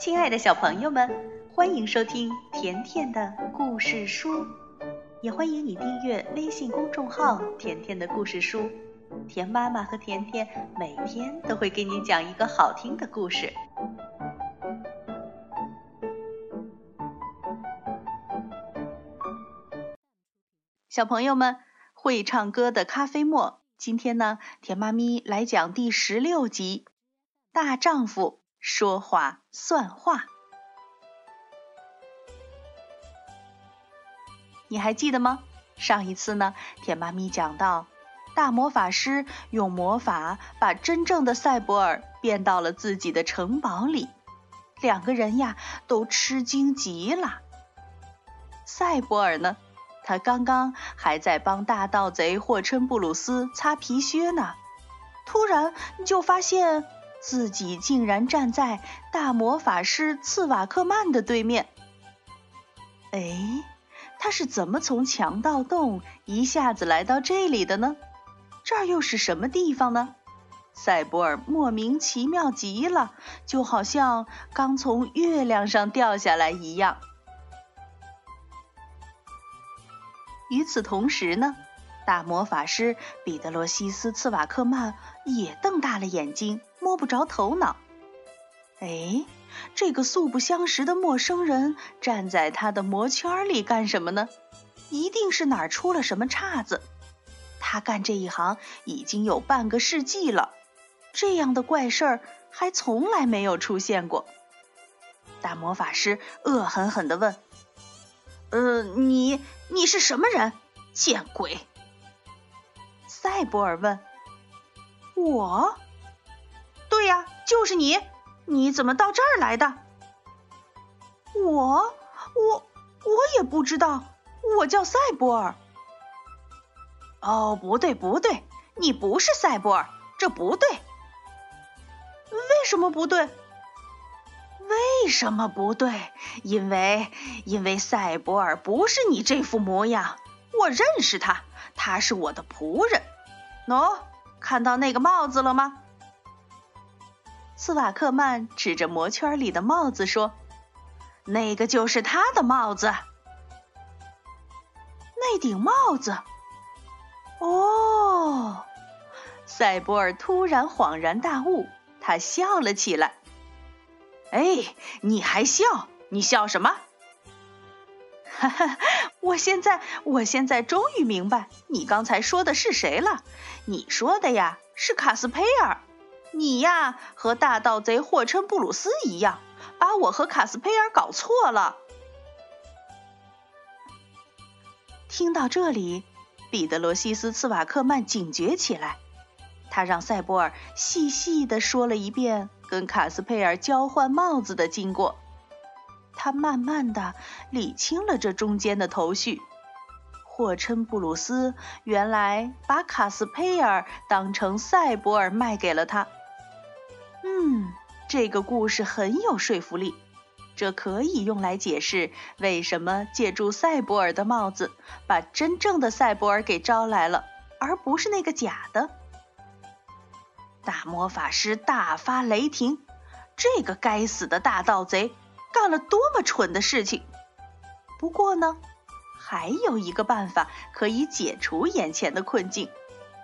亲爱的小朋友们，欢迎收听甜甜的故事书，也欢迎你订阅微信公众号“甜甜的故事书”。甜妈妈和甜甜每天都会给你讲一个好听的故事。小朋友们，会唱歌的咖啡沫，今天呢，甜妈咪来讲第十六集《大丈夫》。说话算话，你还记得吗？上一次呢，甜妈咪讲到，大魔法师用魔法把真正的赛博尔变到了自己的城堡里，两个人呀都吃惊极了。赛博尔呢，他刚刚还在帮大盗贼霍琛布鲁斯擦皮靴呢，突然就发现。自己竟然站在大魔法师茨瓦克曼的对面。哎，他是怎么从强盗洞一下子来到这里的呢？这儿又是什么地方呢？赛博尔莫名其妙极了，就好像刚从月亮上掉下来一样。与此同时呢？大魔法师彼得罗西斯·茨瓦克曼也瞪大了眼睛，摸不着头脑。哎，这个素不相识的陌生人站在他的魔圈里干什么呢？一定是哪儿出了什么岔子。他干这一行已经有半个世纪了，这样的怪事儿还从来没有出现过。大魔法师恶狠狠地问：“呃，你你是什么人？见鬼！”赛博尔问：“我？对呀，就是你。你怎么到这儿来的？”“我？我？我也不知道。我叫赛博尔。”“哦，不对，不对，你不是赛博尔，这不对。为什么不对？为什么不对？因为，因为赛博尔不是你这副模样。我认识他，他是我的仆人。”喏，看到那个帽子了吗？斯瓦克曼指着魔圈里的帽子说：“那个就是他的帽子。那顶帽子。”哦，赛博尔突然恍然大悟，他笑了起来。哎，你还笑？你笑什么？哈哈，我现在，我现在终于明白你刚才说的是谁了。你说的呀，是卡斯佩尔。你呀，和大盗贼霍琛布鲁斯一样，把我和卡斯佩尔搞错了。听到这里，彼得罗西斯茨瓦克曼警觉起来，他让塞博尔细细的说了一遍跟卡斯佩尔交换帽子的经过。他慢慢的理清了这中间的头绪。霍琛布鲁斯原来把卡斯佩尔当成赛博尔卖给了他。嗯，这个故事很有说服力，这可以用来解释为什么借助赛博尔的帽子把真正的赛博尔给招来了，而不是那个假的。大魔法师大发雷霆，这个该死的大盗贼！干了多么蠢的事情！不过呢，还有一个办法可以解除眼前的困境，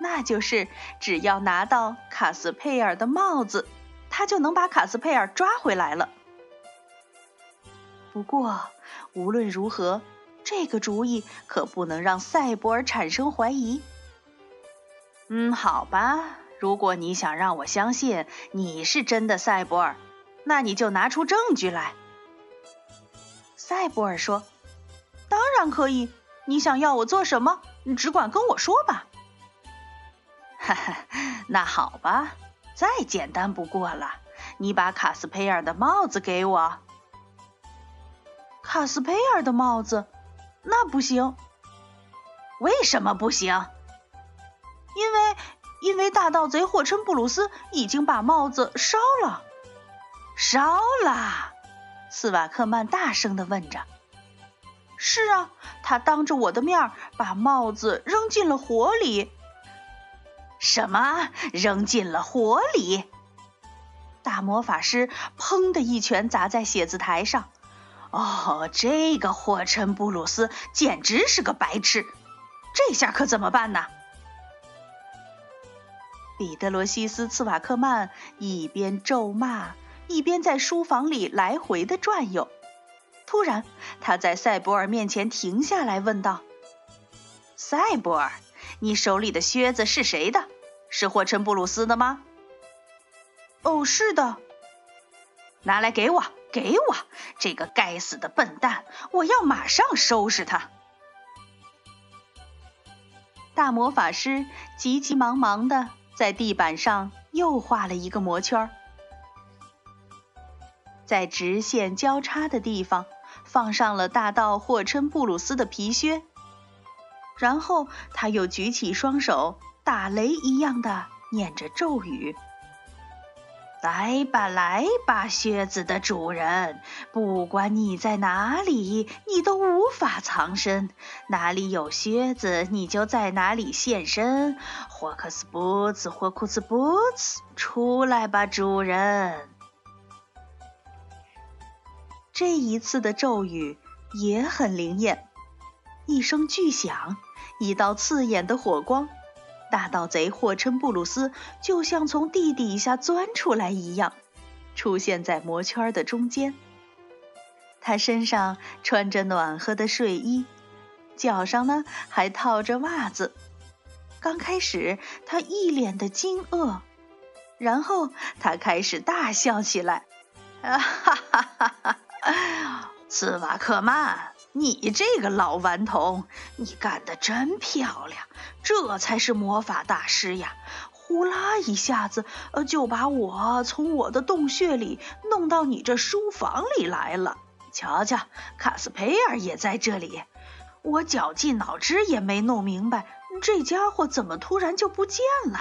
那就是只要拿到卡斯佩尔的帽子，他就能把卡斯佩尔抓回来了。不过无论如何，这个主意可不能让赛博尔产生怀疑。嗯，好吧，如果你想让我相信你是真的赛博尔，那你就拿出证据来。赛博尔说：“当然可以，你想要我做什么？你只管跟我说吧。”哈哈，那好吧，再简单不过了。你把卡斯佩尔的帽子给我。卡斯佩尔的帽子？那不行。为什么不行？因为，因为大盗贼霍琛布鲁斯已经把帽子烧了。烧了。斯瓦克曼大声的问着：“是啊，他当着我的面把帽子扔进了火里。什么？扔进了火里？大魔法师砰的一拳砸在写字台上。哦，这个霍琛布鲁斯简直是个白痴！这下可怎么办呢？彼得罗西斯·茨瓦克曼一边咒骂，一边在书房里来回的转悠。突然，他在赛博尔面前停下来，问道：“赛博尔，你手里的靴子是谁的？是霍琛布鲁斯的吗？”“哦，是的。”“拿来给我，给我！这个该死的笨蛋，我要马上收拾他！”大魔法师急急忙忙的在地板上又画了一个魔圈，在直线交叉的地方。放上了大盗霍琛布鲁斯的皮靴，然后他又举起双手，打雷一样的念着咒语：“来吧，来吧，靴子的主人，不管你在哪里，你都无法藏身。哪里有靴子，你就在哪里现身。霍克斯布茨，霍库斯布茨，出来吧，主人。”这一次的咒语也很灵验，一声巨响，一道刺眼的火光，大盗贼霍琛布鲁斯就像从地底下钻出来一样，出现在魔圈的中间。他身上穿着暖和的睡衣，脚上呢还套着袜子。刚开始他一脸的惊愕，然后他开始大笑起来，啊哈哈哈哈！哎 呀斯瓦克曼，你这个老顽童，你干得真漂亮！这才是魔法大师呀！呼啦一下子，呃，就把我从我的洞穴里弄到你这书房里来了。瞧瞧，卡斯佩尔也在这里。我绞尽脑汁也没弄明白，这家伙怎么突然就不见了？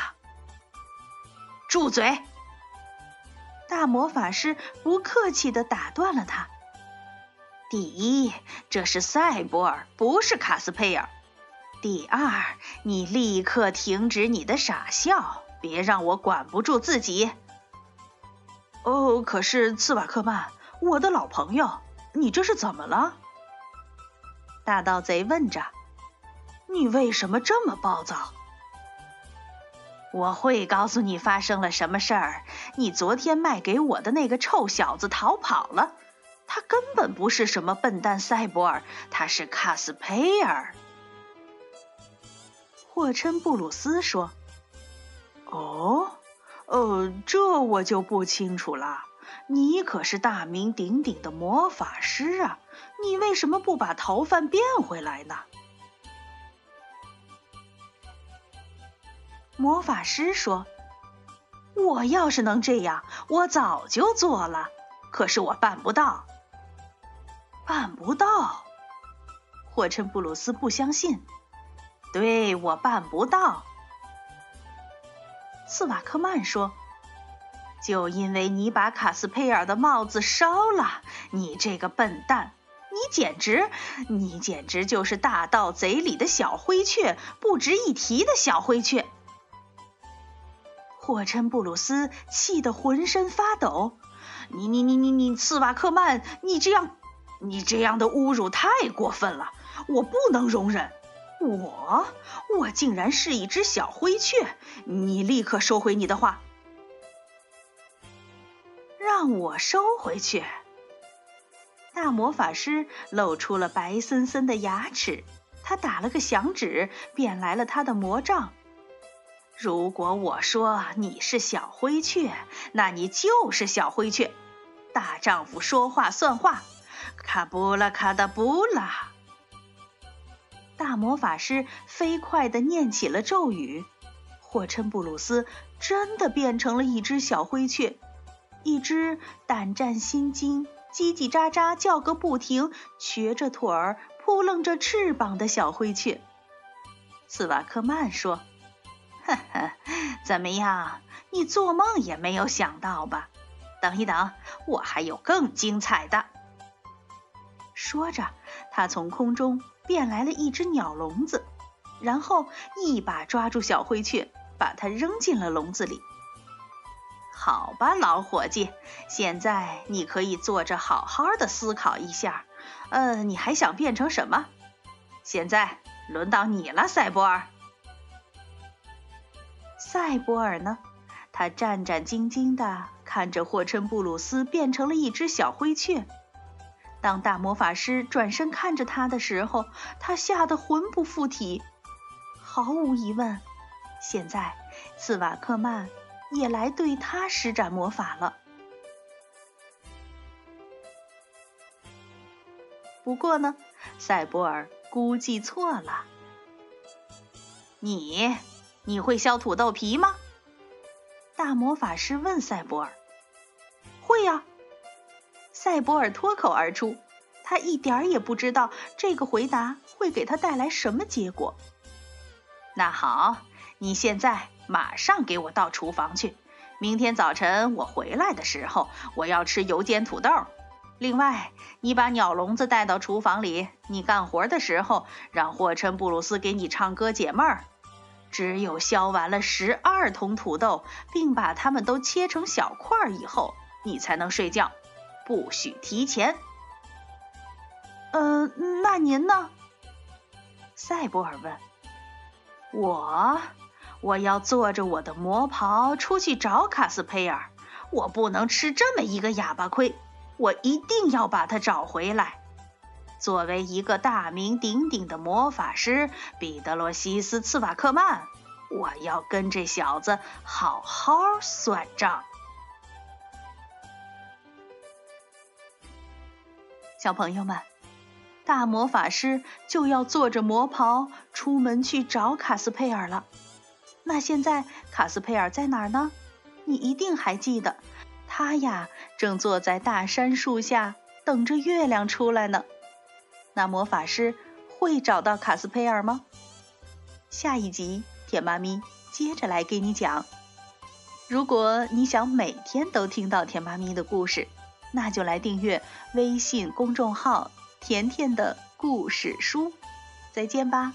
住嘴！大魔法师不客气地打断了他。第一，这是赛博尔，不是卡斯佩尔。第二，你立刻停止你的傻笑，别让我管不住自己。哦，可是茨瓦克曼，我的老朋友，你这是怎么了？大盗贼问着。你为什么这么暴躁？我会告诉你发生了什么事儿。你昨天卖给我的那个臭小子逃跑了。他根本不是什么笨蛋赛博尔，他是卡斯佩尔。霍琛布鲁斯说：“哦，呃，这我就不清楚了。你可是大名鼎鼎的魔法师啊，你为什么不把逃犯变回来呢？”魔法师说：“我要是能这样，我早就做了。可是我办不到。”办不到，霍琛布鲁斯不相信。对我办不到。斯瓦克曼说：“就因为你把卡斯佩尔的帽子烧了，你这个笨蛋，你简直，你简直就是大盗贼里的小灰雀，不值一提的小灰雀。”霍琛布鲁斯气得浑身发抖。你你你你你，斯瓦克曼，你这样。你这样的侮辱太过分了，我不能容忍。我，我竟然是一只小灰雀！你立刻收回你的话，让我收回去。大魔法师露出了白森森的牙齿，他打了个响指，变来了他的魔杖。如果我说你是小灰雀，那你就是小灰雀。大丈夫说话算话。卡布拉卡达布拉！大魔法师飞快地念起了咒语，霍琛布鲁斯真的变成了一只小灰雀，一只胆战心惊、叽叽喳喳叫个不停、瘸着腿儿、扑棱着翅膀的小灰雀。斯瓦克曼说：“呵呵，怎么样？你做梦也没有想到吧？等一等，我还有更精彩的。”说着，他从空中变来了一只鸟笼子，然后一把抓住小灰雀，把它扔进了笼子里。好吧，老伙计，现在你可以坐着好好的思考一下。呃，你还想变成什么？现在轮到你了，赛博尔。赛博尔呢？他战战兢兢地看着霍琛布鲁斯变成了一只小灰雀。当大魔法师转身看着他的时候，他吓得魂不附体。毫无疑问，现在茨瓦克曼也来对他施展魔法了。不过呢，赛博尔估计错了。你，你会削土豆皮吗？大魔法师问赛博尔：“会呀。”赛博尔脱口而出。他一点儿也不知道这个回答会给他带来什么结果。那好，你现在马上给我到厨房去。明天早晨我回来的时候，我要吃油煎土豆。另外，你把鸟笼子带到厨房里。你干活的时候，让霍琛布鲁斯给你唱歌解闷儿。只有削完了十二桶土豆，并把它们都切成小块儿以后，你才能睡觉，不许提前。嗯，那您呢？赛博尔问。我，我要坐着我的魔袍出去找卡斯佩尔。我不能吃这么一个哑巴亏，我一定要把他找回来。作为一个大名鼎鼎的魔法师，彼得罗西斯·茨瓦克曼，我要跟这小子好好算账。小朋友们，大魔法师就要坐着魔袍出门去找卡斯佩尔了。那现在卡斯佩尔在哪儿呢？你一定还记得，他呀正坐在大杉树下等着月亮出来呢。那魔法师会找到卡斯佩尔吗？下一集甜妈咪接着来给你讲。如果你想每天都听到甜妈咪的故事，那就来订阅微信公众号“甜甜的故事书”。再见吧。